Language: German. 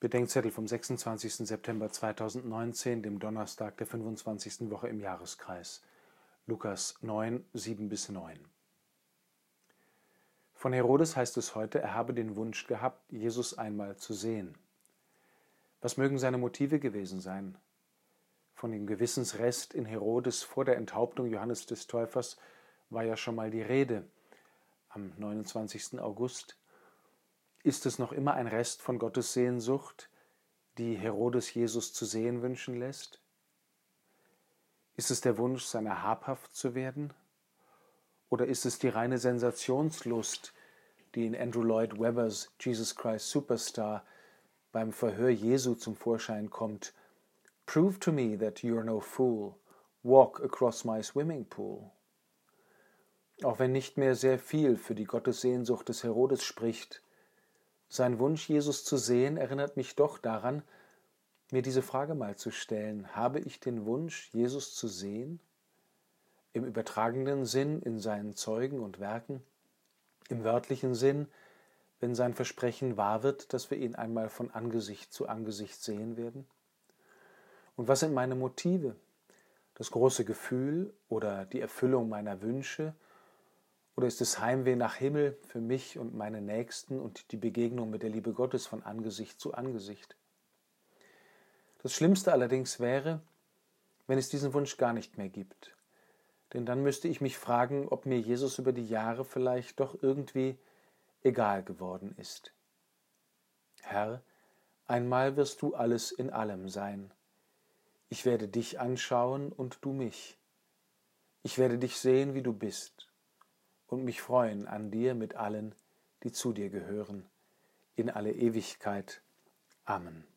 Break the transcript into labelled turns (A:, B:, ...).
A: Bedenkzettel vom 26. September 2019, dem Donnerstag der 25. Woche im Jahreskreis. Lukas 9, 7 bis 9. Von Herodes heißt es heute, er habe den Wunsch gehabt, Jesus einmal zu sehen. Was mögen seine Motive gewesen sein? Von dem Gewissensrest in Herodes vor der Enthauptung Johannes des Täufers war ja schon mal die Rede am 29. August ist es noch immer ein Rest von Gottes Sehnsucht, die Herodes Jesus zu sehen wünschen lässt? Ist es der Wunsch, seiner habhaft zu werden? Oder ist es die reine Sensationslust, die in Andrew Lloyd Webbers Jesus Christ Superstar beim Verhör Jesu zum Vorschein kommt? Prove to me that you're no fool. Walk across my swimming pool. Auch wenn nicht mehr sehr viel für die Gottessehnsucht des Herodes spricht, sein Wunsch, Jesus zu sehen, erinnert mich doch daran, mir diese Frage mal zu stellen. Habe ich den Wunsch, Jesus zu sehen? Im übertragenen Sinn in seinen Zeugen und Werken? Im wörtlichen Sinn, wenn sein Versprechen wahr wird, dass wir ihn einmal von Angesicht zu Angesicht sehen werden? Und was sind meine Motive? Das große Gefühl oder die Erfüllung meiner Wünsche oder ist es Heimweh nach Himmel für mich und meine Nächsten und die Begegnung mit der Liebe Gottes von Angesicht zu Angesicht? Das Schlimmste allerdings wäre, wenn es diesen Wunsch gar nicht mehr gibt. Denn dann müsste ich mich fragen, ob mir Jesus über die Jahre vielleicht doch irgendwie egal geworden ist. Herr, einmal wirst du alles in allem sein. Ich werde dich anschauen und du mich. Ich werde dich sehen, wie du bist und mich freuen an dir mit allen, die zu dir gehören, in alle Ewigkeit. Amen.